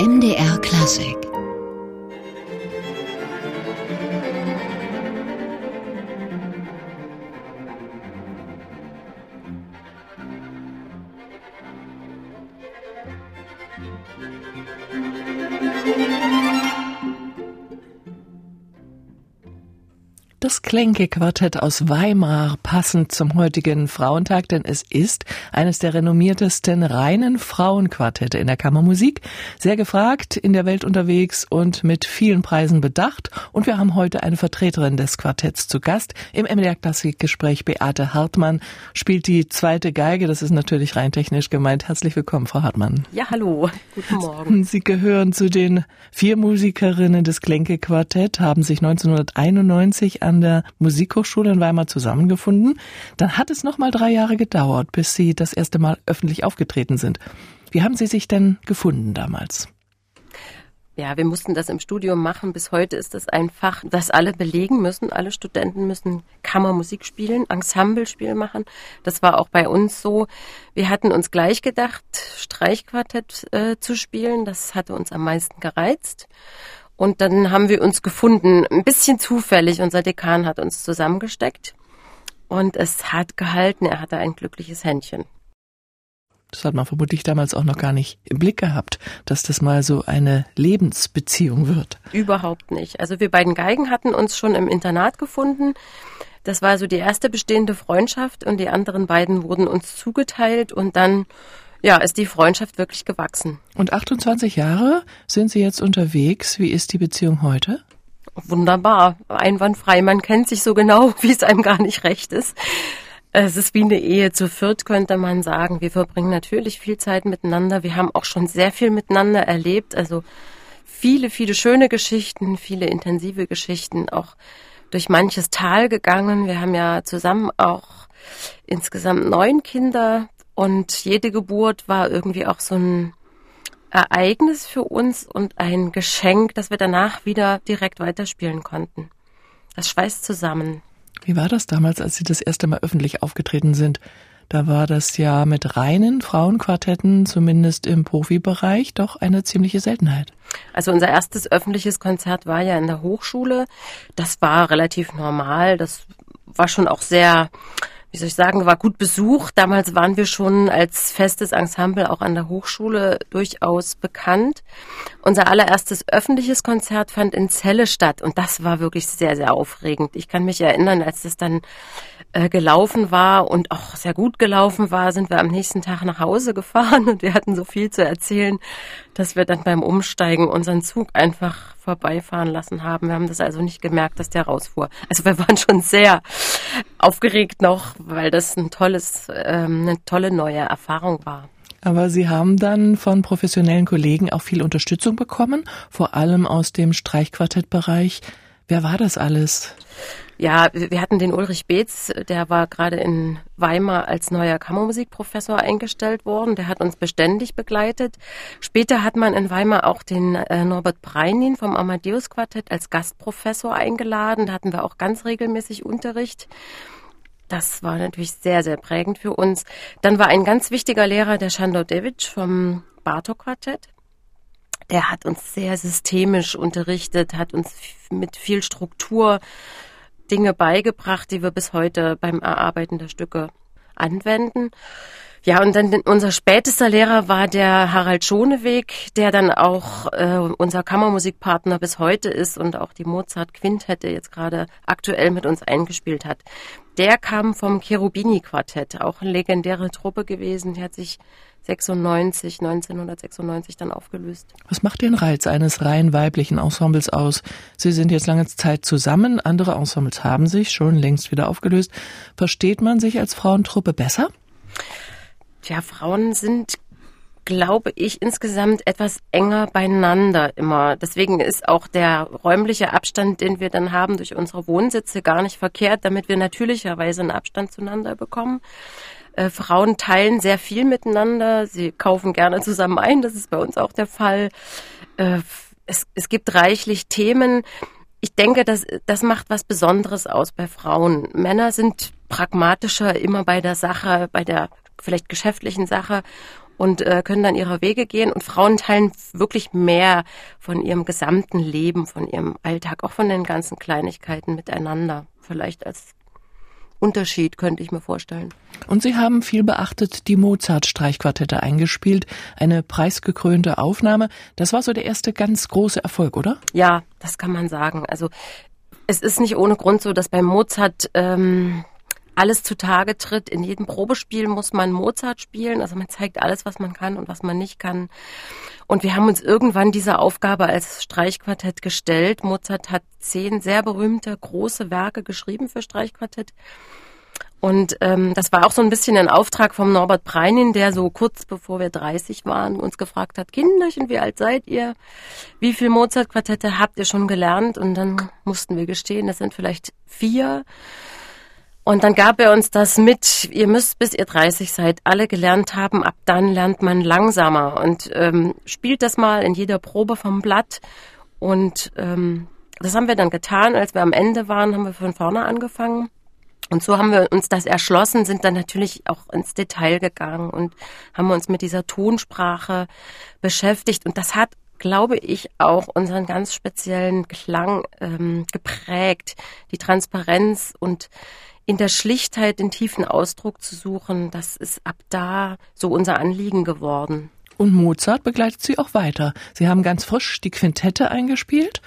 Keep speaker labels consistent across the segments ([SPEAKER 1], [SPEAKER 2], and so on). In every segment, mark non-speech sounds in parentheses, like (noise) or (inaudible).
[SPEAKER 1] MDR Klassik
[SPEAKER 2] Klenke-Quartett aus Weimar, passend zum heutigen Frauentag, denn es ist eines der renommiertesten reinen Frauenquartette in der Kammermusik. Sehr gefragt, in der Welt unterwegs und mit vielen Preisen bedacht. Und wir haben heute eine Vertreterin des Quartetts zu Gast. Im MDR Klassikgespräch Beate Hartmann spielt die zweite Geige. Das ist natürlich rein technisch gemeint. Herzlich willkommen, Frau Hartmann.
[SPEAKER 3] Ja, hallo. Guten Morgen.
[SPEAKER 2] Sie gehören zu den vier Musikerinnen des Klenke-Quartett, haben sich 1991 an der Musikhochschule in Weimar zusammengefunden. Dann hat es noch mal drei Jahre gedauert, bis Sie das erste Mal öffentlich aufgetreten sind. Wie haben Sie sich denn gefunden damals?
[SPEAKER 3] Ja, wir mussten das im Studium machen. Bis heute ist das ein Fach, das alle belegen müssen. Alle Studenten müssen Kammermusik spielen, Ensemblespiel machen. Das war auch bei uns so. Wir hatten uns gleich gedacht, Streichquartett äh, zu spielen. Das hatte uns am meisten gereizt. Und dann haben wir uns gefunden, ein bisschen zufällig. Unser Dekan hat uns zusammengesteckt und es hat gehalten. Er hatte ein glückliches Händchen.
[SPEAKER 2] Das hat man vermutlich damals auch noch gar nicht im Blick gehabt, dass das mal so eine Lebensbeziehung wird.
[SPEAKER 3] Überhaupt nicht. Also wir beiden Geigen hatten uns schon im Internat gefunden. Das war so die erste bestehende Freundschaft und die anderen beiden wurden uns zugeteilt und dann ja, ist die Freundschaft wirklich gewachsen.
[SPEAKER 2] Und 28 Jahre sind Sie jetzt unterwegs. Wie ist die Beziehung heute?
[SPEAKER 3] Wunderbar, einwandfrei. Man kennt sich so genau, (laughs) wie es einem gar nicht recht ist. Es ist wie eine Ehe zu viert, könnte man sagen. Wir verbringen natürlich viel Zeit miteinander. Wir haben auch schon sehr viel miteinander erlebt. Also viele, viele schöne Geschichten, viele intensive Geschichten, auch durch manches Tal gegangen. Wir haben ja zusammen auch insgesamt neun Kinder und jede Geburt war irgendwie auch so ein Ereignis für uns und ein Geschenk, dass wir danach wieder direkt weiterspielen konnten. Das schweißt zusammen.
[SPEAKER 2] Wie war das damals, als Sie das erste Mal öffentlich aufgetreten sind? Da war das ja mit reinen Frauenquartetten, zumindest im Profibereich, doch eine ziemliche Seltenheit.
[SPEAKER 3] Also unser erstes öffentliches Konzert war ja in der Hochschule. Das war relativ normal. Das war schon auch sehr wie soll ich sagen, war gut besucht. Damals waren wir schon als festes Ensemble auch an der Hochschule durchaus bekannt. Unser allererstes öffentliches Konzert fand in Celle statt und das war wirklich sehr, sehr aufregend. Ich kann mich erinnern, als das dann äh, gelaufen war und auch sehr gut gelaufen war, sind wir am nächsten Tag nach Hause (laughs) gefahren und wir hatten so viel zu erzählen, dass wir dann beim Umsteigen unseren Zug einfach vorbeifahren lassen haben. Wir haben das also nicht gemerkt, dass der rausfuhr. Also wir (laughs) waren schon sehr aufgeregt noch, weil das ein tolles, ähm, eine tolle neue Erfahrung war.
[SPEAKER 2] Aber Sie haben dann von professionellen Kollegen auch viel Unterstützung bekommen, vor allem aus dem Streichquartettbereich. Wer war das alles?
[SPEAKER 3] Ja, wir hatten den Ulrich Beetz, der war gerade in Weimar als neuer Kammermusikprofessor eingestellt worden. Der hat uns beständig begleitet. Später hat man in Weimar auch den äh, Norbert Breinin vom Amadeus Quartett als Gastprofessor eingeladen. Da hatten wir auch ganz regelmäßig Unterricht. Das war natürlich sehr, sehr prägend für uns. Dann war ein ganz wichtiger Lehrer der Shandor Devic vom Bartok Quartett. Der hat uns sehr systemisch unterrichtet, hat uns mit viel Struktur Dinge beigebracht, die wir bis heute beim Erarbeiten der Stücke anwenden. Ja, und dann unser spätester Lehrer war der Harald Schoneweg, der dann auch äh, unser Kammermusikpartner bis heute ist und auch die Mozart Quintette jetzt gerade aktuell mit uns eingespielt hat. Der kam vom Cherubini Quartett, auch eine legendäre Truppe gewesen, die hat sich 96, 1996 dann aufgelöst.
[SPEAKER 2] Was macht den Reiz eines rein weiblichen Ensembles aus? Sie sind jetzt lange Zeit zusammen, andere Ensembles haben sich schon längst wieder aufgelöst. Versteht man sich als Frauentruppe besser?
[SPEAKER 3] Tja, Frauen sind glaube ich, insgesamt etwas enger beieinander immer. Deswegen ist auch der räumliche Abstand, den wir dann haben durch unsere Wohnsitze, gar nicht verkehrt, damit wir natürlicherweise einen Abstand zueinander bekommen. Äh, Frauen teilen sehr viel miteinander. Sie kaufen gerne zusammen ein. Das ist bei uns auch der Fall. Äh, es, es gibt reichlich Themen. Ich denke, das, das macht was Besonderes aus bei Frauen. Männer sind pragmatischer immer bei der Sache, bei der vielleicht geschäftlichen Sache. Und äh, können dann ihre Wege gehen. Und Frauen teilen wirklich mehr von ihrem gesamten Leben, von ihrem Alltag, auch von den ganzen Kleinigkeiten miteinander. Vielleicht als Unterschied, könnte ich mir vorstellen.
[SPEAKER 2] Und Sie haben viel beachtet die Mozart-Streichquartette eingespielt. Eine preisgekrönte Aufnahme. Das war so der erste ganz große Erfolg, oder?
[SPEAKER 3] Ja, das kann man sagen. Also es ist nicht ohne Grund so, dass bei Mozart ähm, alles zutage tritt. In jedem Probespiel muss man Mozart spielen. Also man zeigt alles, was man kann und was man nicht kann. Und wir haben uns irgendwann diese Aufgabe als Streichquartett gestellt. Mozart hat zehn sehr berühmte große Werke geschrieben für Streichquartett. Und ähm, das war auch so ein bisschen ein Auftrag vom Norbert Breinin, der so kurz bevor wir 30 waren, uns gefragt hat, Kinderchen, wie alt seid ihr? Wie viel Mozart-Quartette habt ihr schon gelernt? Und dann mussten wir gestehen, das sind vielleicht vier. Und dann gab er uns das mit, ihr müsst bis ihr 30 seid alle gelernt haben, ab dann lernt man langsamer und ähm, spielt das mal in jeder Probe vom Blatt. Und ähm, das haben wir dann getan, als wir am Ende waren, haben wir von vorne angefangen. Und so haben wir uns das erschlossen, sind dann natürlich auch ins Detail gegangen und haben uns mit dieser Tonsprache beschäftigt. Und das hat, glaube ich, auch unseren ganz speziellen Klang ähm, geprägt. Die Transparenz und in der Schlichtheit den tiefen Ausdruck zu suchen, das ist ab da so unser Anliegen geworden.
[SPEAKER 2] Und Mozart begleitet Sie auch weiter. Sie haben ganz frisch die Quintette eingespielt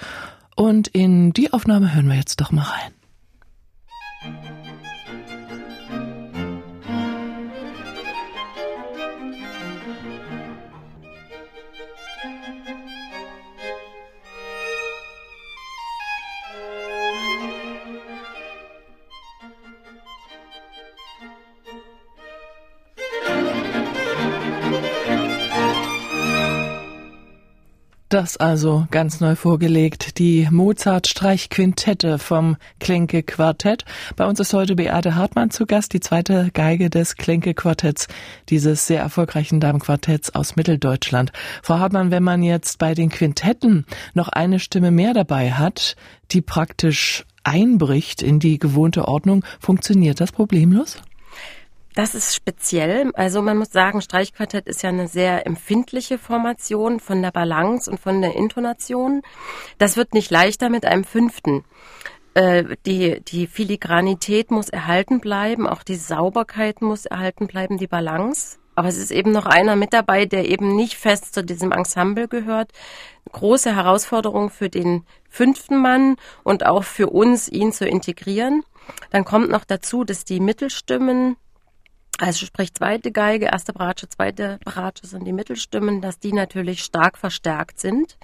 [SPEAKER 2] und in die Aufnahme hören wir jetzt doch mal rein. Das also ganz neu vorgelegt, die Mozart-Streichquintette vom Klenke-Quartett. Bei uns ist heute Beate Hartmann zu Gast, die zweite Geige des Klenke-Quartetts, dieses sehr erfolgreichen Damenquartetts aus Mitteldeutschland. Frau Hartmann, wenn man jetzt bei den Quintetten noch eine Stimme mehr dabei hat, die praktisch einbricht in die gewohnte Ordnung, funktioniert das problemlos?
[SPEAKER 3] Das ist speziell. Also man muss sagen, Streichquartett ist ja eine sehr empfindliche Formation von der Balance und von der Intonation. Das wird nicht leichter mit einem fünften. Äh, die, die Filigranität muss erhalten bleiben, auch die Sauberkeit muss erhalten bleiben, die Balance. Aber es ist eben noch einer mit dabei, der eben nicht fest zu diesem Ensemble gehört. Große Herausforderung für den fünften Mann und auch für uns, ihn zu integrieren. Dann kommt noch dazu, dass die Mittelstimmen also sprich zweite Geige, erste Bratsche, zweite Bratsche sind die Mittelstimmen, dass die natürlich stark verstärkt sind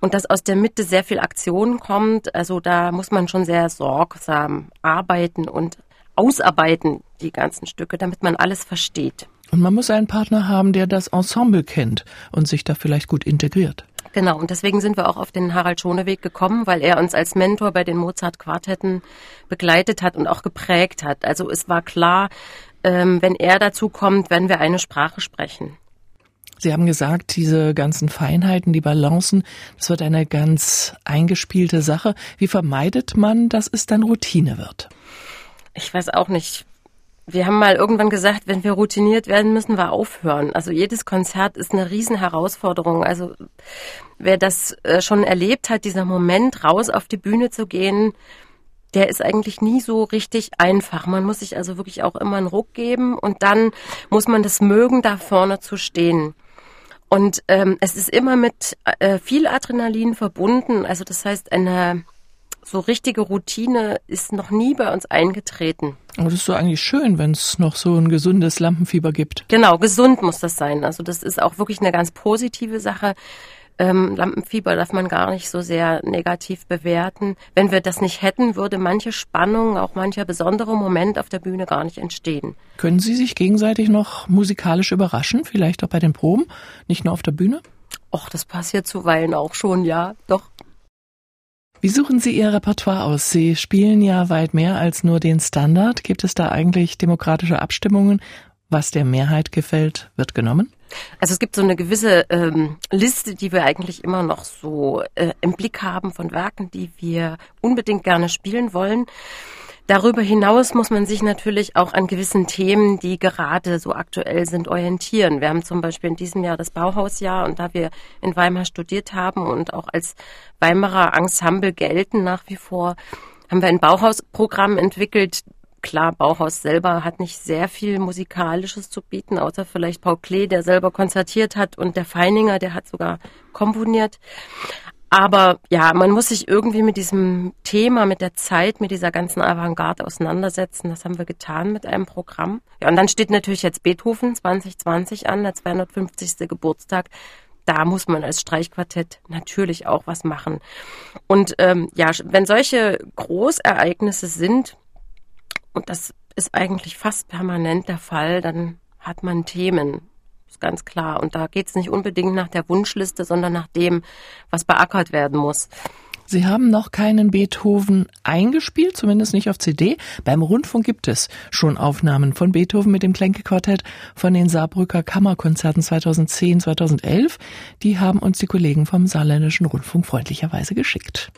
[SPEAKER 3] und dass aus der Mitte sehr viel Aktion kommt. Also da muss man schon sehr sorgsam arbeiten und ausarbeiten, die ganzen Stücke, damit man alles versteht.
[SPEAKER 2] Und man muss einen Partner haben, der das Ensemble kennt und sich da vielleicht gut integriert.
[SPEAKER 3] Genau, und deswegen sind wir auch auf den Harald Schoneweg gekommen, weil er uns als Mentor bei den Mozart-Quartetten begleitet hat und auch geprägt hat. Also es war klar, wenn er dazu kommt, wenn wir eine Sprache sprechen.
[SPEAKER 2] Sie haben gesagt, diese ganzen Feinheiten, die Balancen, das wird eine ganz eingespielte Sache. Wie vermeidet man, dass es dann Routine wird?
[SPEAKER 3] Ich weiß auch nicht. Wir haben mal irgendwann gesagt, wenn wir routiniert werden, müssen wir aufhören. Also jedes Konzert ist eine Riesenherausforderung. Also wer das äh, schon erlebt hat, dieser Moment, raus auf die Bühne zu gehen, der ist eigentlich nie so richtig einfach. Man muss sich also wirklich auch immer einen Ruck geben und dann muss man das mögen, da vorne zu stehen. Und ähm, es ist immer mit äh, viel Adrenalin verbunden. Also das heißt, eine so richtige Routine ist noch nie bei uns eingetreten.
[SPEAKER 2] Aber das ist so eigentlich schön, wenn es noch so ein gesundes Lampenfieber gibt.
[SPEAKER 3] Genau, gesund muss das sein. Also das ist auch wirklich eine ganz positive Sache. Ähm, Lampenfieber darf man gar nicht so sehr negativ bewerten. Wenn wir das nicht hätten, würde manche Spannung, auch mancher besondere Moment auf der Bühne gar nicht entstehen.
[SPEAKER 2] Können Sie sich gegenseitig noch musikalisch überraschen, vielleicht auch bei den Proben, nicht nur auf der Bühne?
[SPEAKER 3] Och, das passiert zuweilen auch schon, ja, doch.
[SPEAKER 2] Wie suchen Sie Ihr Repertoire aus? Sie spielen ja weit mehr als nur den Standard. Gibt es da eigentlich demokratische Abstimmungen? Was der Mehrheit gefällt, wird genommen?
[SPEAKER 3] Also es gibt so eine gewisse ähm, Liste, die wir eigentlich immer noch so äh, im Blick haben von Werken, die wir unbedingt gerne spielen wollen. Darüber hinaus muss man sich natürlich auch an gewissen Themen, die gerade so aktuell sind, orientieren. Wir haben zum Beispiel in diesem Jahr das Bauhausjahr und da wir in Weimar studiert haben und auch als Weimarer Ensemble gelten nach wie vor, haben wir ein Bauhausprogramm entwickelt. Klar, Bauhaus selber hat nicht sehr viel Musikalisches zu bieten, außer vielleicht Paul Klee, der selber konzertiert hat und der Feininger, der hat sogar komponiert. Aber ja, man muss sich irgendwie mit diesem Thema, mit der Zeit, mit dieser ganzen Avantgarde auseinandersetzen. Das haben wir getan mit einem Programm. Ja, und dann steht natürlich jetzt Beethoven 2020 an, der 250. Geburtstag. Da muss man als Streichquartett natürlich auch was machen. Und ähm, ja, wenn solche Großereignisse sind, und das ist eigentlich fast permanent der Fall, dann hat man Themen ist ganz klar. Und da geht es nicht unbedingt nach der Wunschliste, sondern nach dem, was beackert werden muss.
[SPEAKER 2] Sie haben noch keinen Beethoven eingespielt, zumindest nicht auf CD. Beim Rundfunk gibt es schon Aufnahmen von Beethoven mit dem Klenke-Quartett von den Saarbrücker Kammerkonzerten 2010, 2011. Die haben uns die Kollegen vom Saarländischen Rundfunk freundlicherweise geschickt.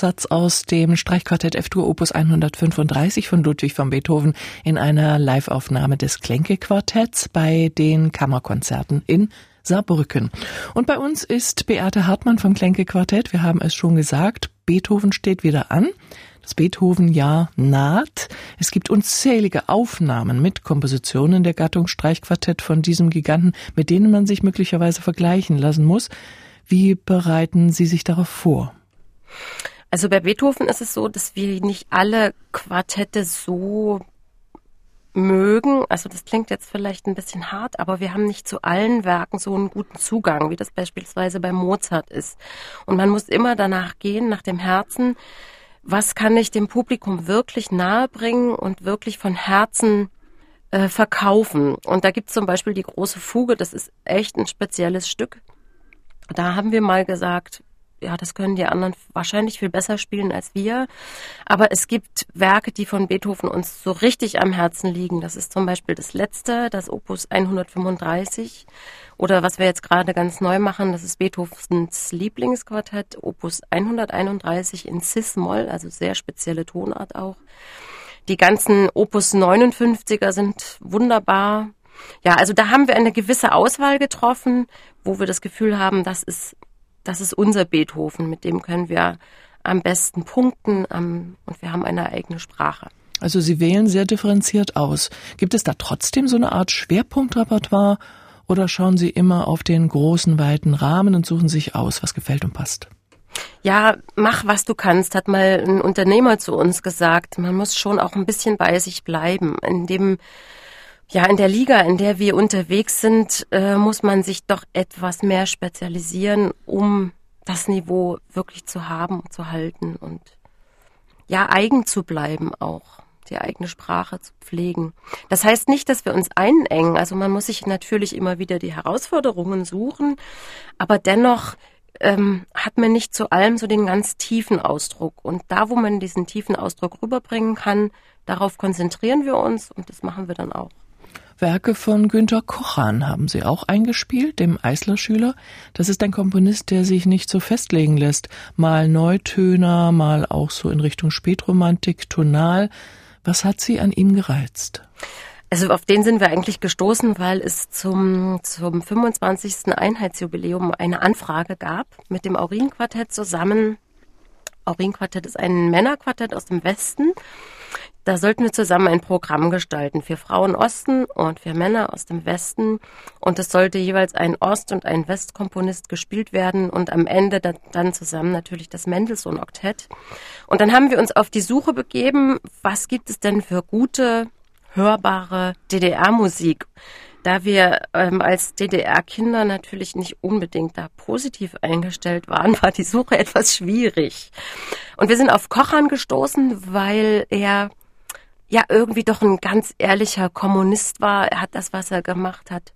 [SPEAKER 2] Kopfsatz aus dem Streichquartett F-Dur Opus 135 von Ludwig van Beethoven in einer Liveaufnahme des Klenke-Quartetts bei den Kammerkonzerten in Saarbrücken. Und bei uns ist Beate Hartmann vom Klenke-Quartett. Wir haben es schon gesagt, Beethoven steht wieder an. Das Beethoven-Jahr naht. Es gibt unzählige Aufnahmen mit Kompositionen der Gattung Streichquartett von diesem Giganten, mit denen man sich möglicherweise vergleichen lassen muss. Wie bereiten Sie sich darauf vor?
[SPEAKER 3] Also bei Beethoven ist es so, dass wir nicht alle Quartette so mögen. Also das klingt jetzt vielleicht ein bisschen hart, aber wir haben nicht zu allen Werken so einen guten Zugang, wie das beispielsweise bei Mozart ist. Und man muss immer danach gehen, nach dem Herzen, was kann ich dem Publikum wirklich nahebringen und wirklich von Herzen äh, verkaufen. Und da gibt es zum Beispiel die große Fuge, das ist echt ein spezielles Stück. Da haben wir mal gesagt, ja, das können die anderen wahrscheinlich viel besser spielen als wir. Aber es gibt Werke, die von Beethoven uns so richtig am Herzen liegen. Das ist zum Beispiel das letzte, das Opus 135. Oder was wir jetzt gerade ganz neu machen, das ist Beethovens Lieblingsquartett, Opus 131 in Cis-Moll, also sehr spezielle Tonart auch. Die ganzen Opus 59er sind wunderbar. Ja, also da haben wir eine gewisse Auswahl getroffen, wo wir das Gefühl haben, das ist das ist unser Beethoven, mit dem können wir am besten punkten um, und wir haben eine eigene Sprache.
[SPEAKER 2] Also Sie wählen sehr differenziert aus. Gibt es da trotzdem so eine Art Schwerpunktrepertoire oder schauen Sie immer auf den großen, weiten Rahmen und suchen sich aus, was gefällt und passt?
[SPEAKER 3] Ja, mach, was du kannst, hat mal ein Unternehmer zu uns gesagt. Man muss schon auch ein bisschen bei sich bleiben. In dem ja, in der Liga, in der wir unterwegs sind, äh, muss man sich doch etwas mehr spezialisieren, um das Niveau wirklich zu haben, zu halten und ja, eigen zu bleiben auch, die eigene Sprache zu pflegen. Das heißt nicht, dass wir uns einengen. Also man muss sich natürlich immer wieder die Herausforderungen suchen, aber dennoch ähm, hat man nicht zu allem so den ganz tiefen Ausdruck. Und da, wo man diesen tiefen Ausdruck rüberbringen kann, darauf konzentrieren wir uns und das machen wir dann auch.
[SPEAKER 2] Werke von Günter Kochan haben Sie auch eingespielt, dem Eisler-Schüler. Das ist ein Komponist, der sich nicht so festlegen lässt. Mal Neutöner, mal auch so in Richtung Spätromantik, tonal. Was hat Sie an ihm gereizt?
[SPEAKER 3] Also auf den sind wir eigentlich gestoßen, weil es zum, zum 25. Einheitsjubiläum eine Anfrage gab mit dem Aurin-Quartett zusammen. Aurin-Quartett ist ein Männerquartett aus dem Westen da sollten wir zusammen ein Programm gestalten für Frauen Osten und für Männer aus dem Westen. Und es sollte jeweils ein Ost- und ein Westkomponist gespielt werden und am Ende dann zusammen natürlich das Mendelssohn-Oktett. Und dann haben wir uns auf die Suche begeben, was gibt es denn für gute, hörbare DDR-Musik? da wir ähm, als DDR-Kinder natürlich nicht unbedingt da positiv eingestellt waren, (laughs) war die Suche etwas schwierig. Und wir sind auf Kochern gestoßen, weil er ja irgendwie doch ein ganz ehrlicher Kommunist war. Er hat das, was er gemacht hat,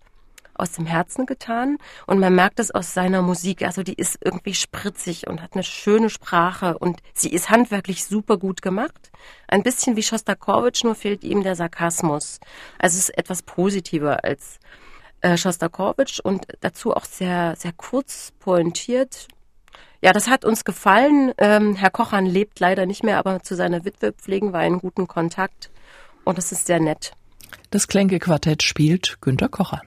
[SPEAKER 3] aus dem Herzen getan und man merkt es aus seiner Musik. Also die ist irgendwie spritzig und hat eine schöne Sprache und sie ist handwerklich super gut gemacht. Ein bisschen wie Shostakovich, nur fehlt ihm der Sarkasmus. Also es ist etwas positiver als äh, Shostakovich und dazu auch sehr, sehr kurz pointiert. Ja, das hat uns gefallen. Ähm, Herr Kochan lebt leider nicht mehr, aber zu seiner Witwe pflegen wir einen guten Kontakt und das ist sehr nett.
[SPEAKER 2] Das Klänke-Quartett spielt Günter Kochan.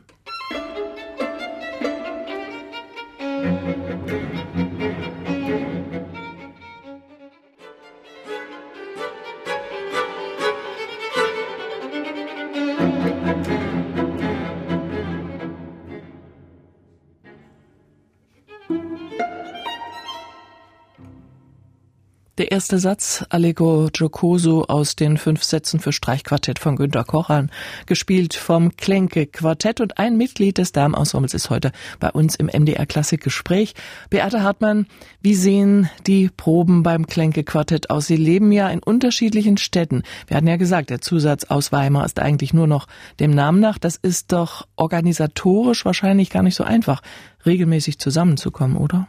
[SPEAKER 2] Der erste Satz, Allego Giocoso aus den fünf Sätzen für Streichquartett von Günter Kochan, gespielt vom Klenke Quartett und ein Mitglied des Damenensembles ist heute bei uns im MDR Klassik Gespräch. Beate Hartmann, wie sehen die Proben beim Klenke Quartett aus? Sie leben ja in unterschiedlichen Städten. Wir hatten ja gesagt, der Zusatz aus Weimar ist eigentlich nur noch dem Namen nach. Das ist doch organisatorisch wahrscheinlich gar nicht so einfach, regelmäßig zusammenzukommen, oder?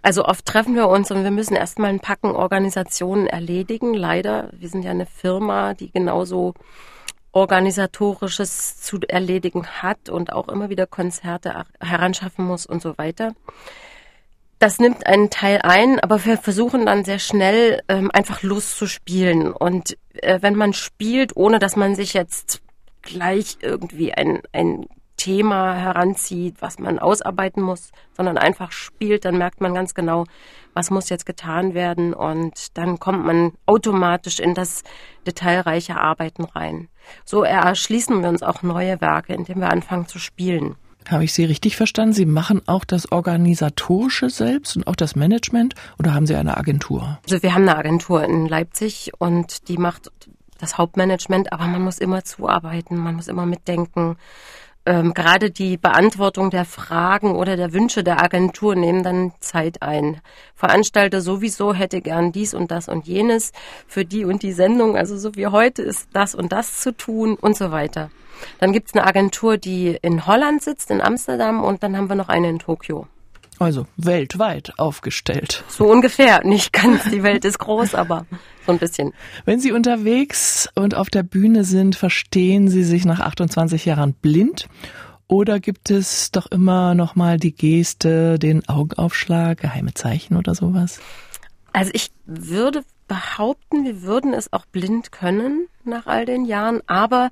[SPEAKER 3] Also oft treffen wir uns und wir müssen erstmal ein Packen Organisationen erledigen. Leider, wir sind ja eine Firma, die genauso organisatorisches zu erledigen hat und auch immer wieder Konzerte heranschaffen muss und so weiter. Das nimmt einen Teil ein, aber wir versuchen dann sehr schnell ähm, einfach loszuspielen. Und äh, wenn man spielt, ohne dass man sich jetzt gleich irgendwie ein, ein Thema heranzieht, was man ausarbeiten muss, sondern einfach spielt, dann merkt man ganz genau, was muss jetzt getan werden und dann kommt man automatisch in das detailreiche Arbeiten rein. So erschließen wir uns auch neue Werke, indem wir anfangen zu spielen.
[SPEAKER 2] Habe ich Sie richtig verstanden? Sie machen auch das Organisatorische selbst und auch das Management oder haben Sie eine Agentur?
[SPEAKER 3] Also wir haben eine Agentur in Leipzig und die macht das Hauptmanagement, aber man muss immer zuarbeiten, man muss immer mitdenken ähm, gerade die Beantwortung der Fragen oder der Wünsche der Agentur nehmen dann Zeit ein. Veranstalter sowieso hätte gern dies und das und jenes für die und die Sendung, also so wie heute ist das und das zu tun und so weiter. Dann gibt's eine Agentur, die in Holland sitzt, in Amsterdam und dann haben wir noch eine in Tokio.
[SPEAKER 2] Also weltweit aufgestellt.
[SPEAKER 3] So ungefähr. Nicht ganz, die Welt ist groß, aber so ein bisschen.
[SPEAKER 2] Wenn Sie unterwegs und auf der Bühne sind, verstehen Sie sich nach 28 Jahren blind? Oder gibt es doch immer noch mal die Geste, den Augenaufschlag, geheime Zeichen oder sowas?
[SPEAKER 3] Also ich würde behaupten, wir würden es auch blind können nach all den Jahren, aber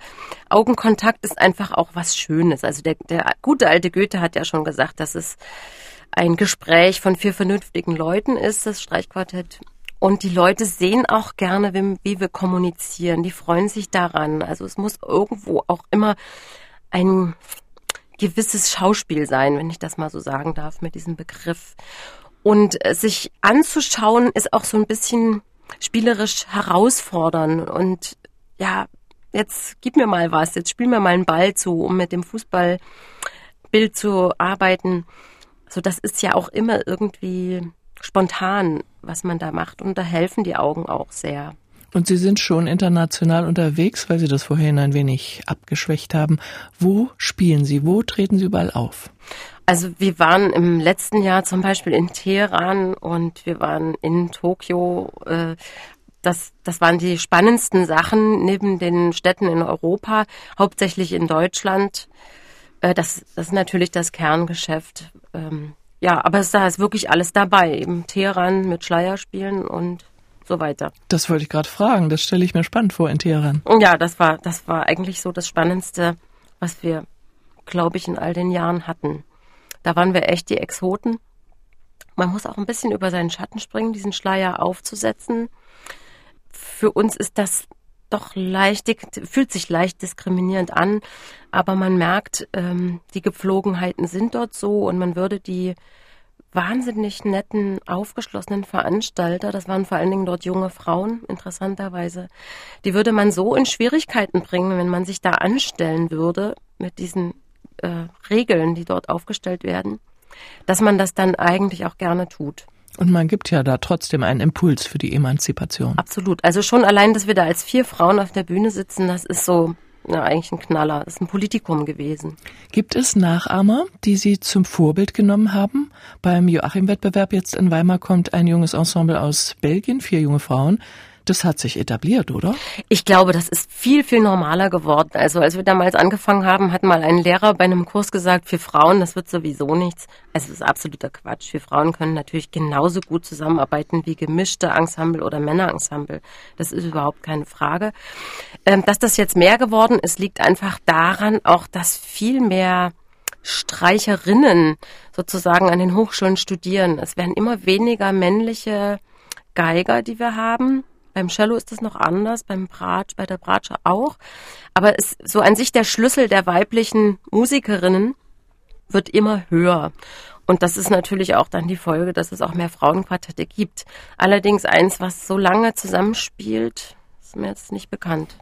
[SPEAKER 3] Augenkontakt ist einfach auch was Schönes. Also der, der gute alte Goethe hat ja schon gesagt, dass es ein Gespräch von vier vernünftigen Leuten ist, das Streichquartett. Und die Leute sehen auch gerne, wie, wie wir kommunizieren. Die freuen sich daran. Also es muss irgendwo auch immer ein gewisses Schauspiel sein, wenn ich das mal so sagen darf mit diesem Begriff. Und äh, sich anzuschauen ist auch so ein bisschen spielerisch herausfordern und ja, jetzt gib mir mal was, jetzt spiel mir mal einen Ball zu, um mit dem Fußballbild zu arbeiten. So, das ist ja auch immer irgendwie spontan, was man da macht. Und da helfen die Augen auch sehr.
[SPEAKER 2] Und Sie sind schon international unterwegs, weil Sie das vorhin ein wenig abgeschwächt haben. Wo spielen Sie? Wo treten Sie überall auf?
[SPEAKER 3] Also wir waren im letzten Jahr zum Beispiel in Teheran und wir waren in Tokio. Äh, das, das waren die spannendsten Sachen neben den Städten in Europa, hauptsächlich in Deutschland. Äh, das, das ist natürlich das Kerngeschäft. Ähm, ja, aber da ist wirklich alles dabei. Eben Teheran mit Schleierspielen und so weiter.
[SPEAKER 2] Das wollte ich gerade fragen. Das stelle ich mir spannend vor in Teheran.
[SPEAKER 3] Ja, das war, das war eigentlich so das Spannendste, was wir, glaube ich, in all den Jahren hatten. Da waren wir echt die Exoten. Man muss auch ein bisschen über seinen Schatten springen, diesen Schleier aufzusetzen. Für uns ist das doch leicht, fühlt sich leicht diskriminierend an, aber man merkt, ähm, die Gepflogenheiten sind dort so und man würde die wahnsinnig netten, aufgeschlossenen Veranstalter, das waren vor allen Dingen dort junge Frauen, interessanterweise, die würde man so in Schwierigkeiten bringen, wenn man sich da anstellen würde mit diesen äh, Regeln, die dort aufgestellt werden, dass man das dann eigentlich auch gerne tut.
[SPEAKER 2] Und man gibt ja da trotzdem einen Impuls für die Emanzipation.
[SPEAKER 3] Absolut. Also schon allein, dass wir da als vier Frauen auf der Bühne sitzen, das ist so ja, eigentlich ein Knaller. Das ist ein Politikum gewesen.
[SPEAKER 2] Gibt es Nachahmer, die Sie zum Vorbild genommen haben? Beim Joachim-Wettbewerb jetzt in Weimar kommt ein junges Ensemble aus Belgien, vier junge Frauen. Das hat sich etabliert, oder?
[SPEAKER 3] Ich glaube, das ist viel, viel normaler geworden. Also als wir damals angefangen haben, hat mal ein Lehrer bei einem Kurs gesagt, für Frauen, das wird sowieso nichts. Also das ist absoluter Quatsch. Wir Frauen können natürlich genauso gut zusammenarbeiten wie gemischte Ensemble oder Männerensemble. Das ist überhaupt keine Frage. Ähm, dass das jetzt mehr geworden ist, liegt einfach daran, auch dass viel mehr Streicherinnen sozusagen an den Hochschulen studieren. Es werden immer weniger männliche Geiger, die wir haben. Beim Cello ist das noch anders, beim Bratsch, bei der Bratsche auch. Aber es, so an sich der Schlüssel der weiblichen Musikerinnen wird immer höher. Und das ist natürlich auch dann die Folge, dass es auch mehr Frauenquartette gibt. Allerdings eins, was so lange zusammenspielt, ist mir jetzt nicht bekannt.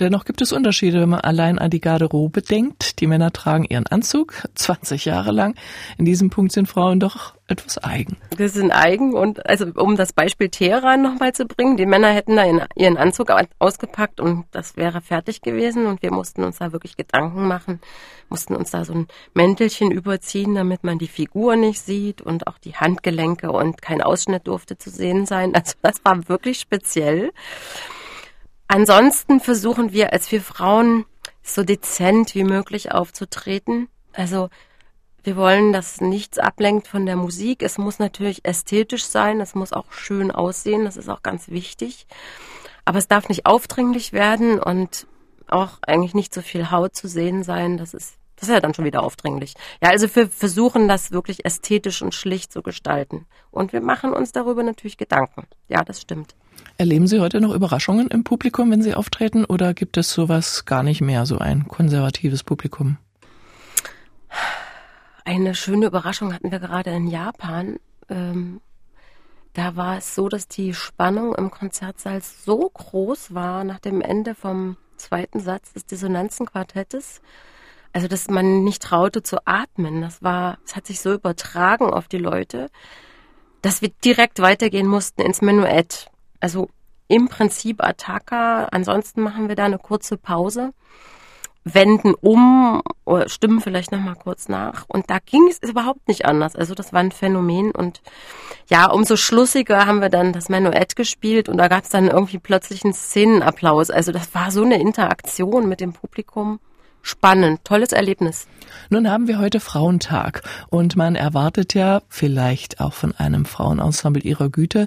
[SPEAKER 2] Dennoch gibt es Unterschiede, wenn man allein an die Garderobe denkt. Die Männer tragen ihren Anzug (laughs) 20 Jahre lang. In diesem Punkt sind Frauen doch etwas eigen.
[SPEAKER 3] Wir sind eigen und also um das Beispiel Teheran nochmal zu bringen, die Männer hätten da ihren Anzug ausgepackt und das wäre fertig gewesen und wir mussten uns da wirklich Gedanken machen, mussten uns da so ein Mäntelchen überziehen, damit man die Figur nicht sieht und auch die Handgelenke und kein Ausschnitt durfte zu sehen sein. Also das war wirklich speziell. Ansonsten versuchen wir als wir Frauen so dezent wie möglich aufzutreten. Also wir wollen, dass nichts ablenkt von der Musik. Es muss natürlich ästhetisch sein, es muss auch schön aussehen, das ist auch ganz wichtig. Aber es darf nicht aufdringlich werden und auch eigentlich nicht so viel Haut zu sehen sein. Das ist, das ist ja dann schon wieder aufdringlich. Ja, also wir versuchen das wirklich ästhetisch und schlicht zu gestalten. Und wir machen uns darüber natürlich Gedanken. Ja, das stimmt.
[SPEAKER 2] Erleben Sie heute noch Überraschungen im Publikum, wenn Sie auftreten, oder gibt es sowas gar nicht mehr, so ein konservatives Publikum?
[SPEAKER 3] Eine schöne Überraschung hatten wir gerade in Japan. Ähm, da war es so, dass die Spannung im Konzertsaal so groß war nach dem Ende vom zweiten Satz des Dissonanzenquartettes, also dass man nicht traute zu atmen. Das war, es hat sich so übertragen auf die Leute, dass wir direkt weitergehen mussten ins Menuett. Also im Prinzip Attacca. Ansonsten machen wir da eine kurze Pause, wenden um oder stimmen vielleicht nochmal kurz nach. Und da ging es überhaupt nicht anders. Also das war ein Phänomen. Und ja, umso schlussiger haben wir dann das Menuett gespielt und da gab es dann irgendwie plötzlich einen Szenenapplaus. Also das war so eine Interaktion mit dem Publikum. Spannend, tolles Erlebnis.
[SPEAKER 2] Nun haben wir heute Frauentag und man erwartet ja vielleicht auch von einem Frauenensemble ihrer Güte,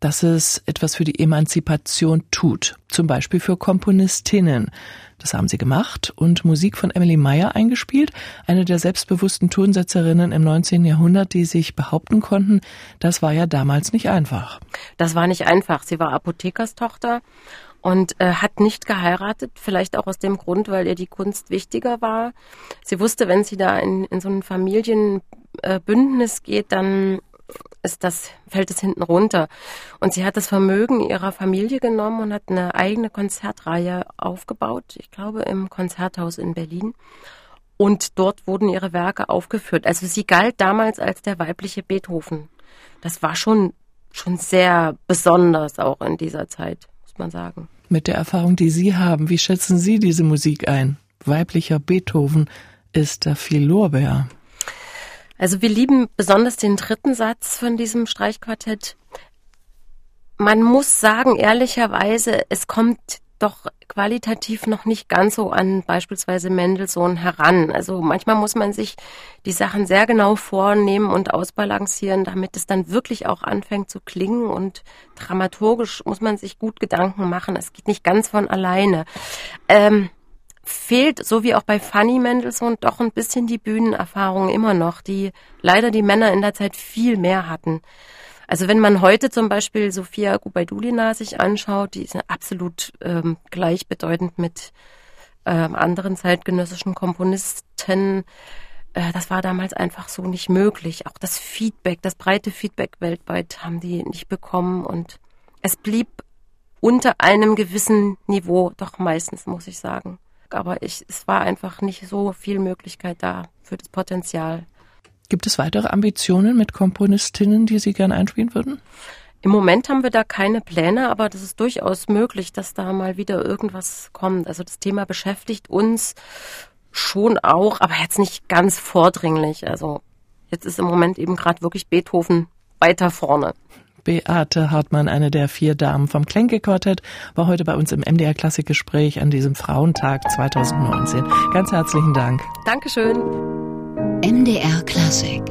[SPEAKER 2] dass es etwas für die Emanzipation tut, zum Beispiel für Komponistinnen. Das haben sie gemacht und Musik von Emily Meyer eingespielt, eine der selbstbewussten Tonsetzerinnen im 19. Jahrhundert, die sich behaupten konnten. Das war ja damals nicht einfach.
[SPEAKER 3] Das war nicht einfach. Sie war Apothekerstochter und äh, hat nicht geheiratet, vielleicht auch aus dem Grund, weil ihr die Kunst wichtiger war. Sie wusste, wenn sie da in, in so ein Familienbündnis geht, dann ist das, fällt es hinten runter. Und sie hat das Vermögen ihrer Familie genommen und hat eine eigene Konzertreihe aufgebaut, ich glaube im Konzerthaus in Berlin. Und dort wurden ihre Werke aufgeführt. Also sie galt damals als der weibliche Beethoven. Das war schon, schon sehr besonders auch in dieser Zeit, muss man sagen.
[SPEAKER 2] Mit der Erfahrung, die Sie haben, wie schätzen Sie diese Musik ein? Weiblicher Beethoven ist da viel Lorbeer.
[SPEAKER 3] Also wir lieben besonders den dritten Satz von diesem Streichquartett. Man muss sagen, ehrlicherweise, es kommt doch qualitativ noch nicht ganz so an beispielsweise Mendelssohn heran. Also manchmal muss man sich die Sachen sehr genau vornehmen und ausbalancieren, damit es dann wirklich auch anfängt zu klingen und dramaturgisch muss man sich gut Gedanken machen. Es geht nicht ganz von alleine. Ähm, fehlt, so wie auch bei Fanny Mendelssohn, doch ein bisschen die Bühnenerfahrung immer noch, die leider die Männer in der Zeit viel mehr hatten. Also wenn man heute zum Beispiel Sophia Gubaidulina sich anschaut, die ist absolut ähm, gleichbedeutend mit ähm, anderen zeitgenössischen Komponisten. äh, das war damals einfach so nicht möglich. Auch das Feedback, das breite Feedback weltweit haben die nicht bekommen und es blieb unter einem gewissen Niveau, doch meistens muss ich sagen. Aber ich, es war einfach nicht so viel Möglichkeit da für das Potenzial.
[SPEAKER 2] Gibt es weitere Ambitionen mit Komponistinnen, die Sie gern einspielen würden?
[SPEAKER 3] Im Moment haben wir da keine Pläne, aber das ist durchaus möglich, dass da mal wieder irgendwas kommt. Also das Thema beschäftigt uns schon auch, aber jetzt nicht ganz vordringlich. Also jetzt ist im Moment eben gerade wirklich Beethoven weiter vorne.
[SPEAKER 2] Beate Hartmann, eine der vier Damen vom Klenke-Quartett, war heute bei uns im MDR Klassikgespräch an diesem Frauentag 2019. Ganz herzlichen Dank.
[SPEAKER 3] Dankeschön.
[SPEAKER 1] MDR Klassik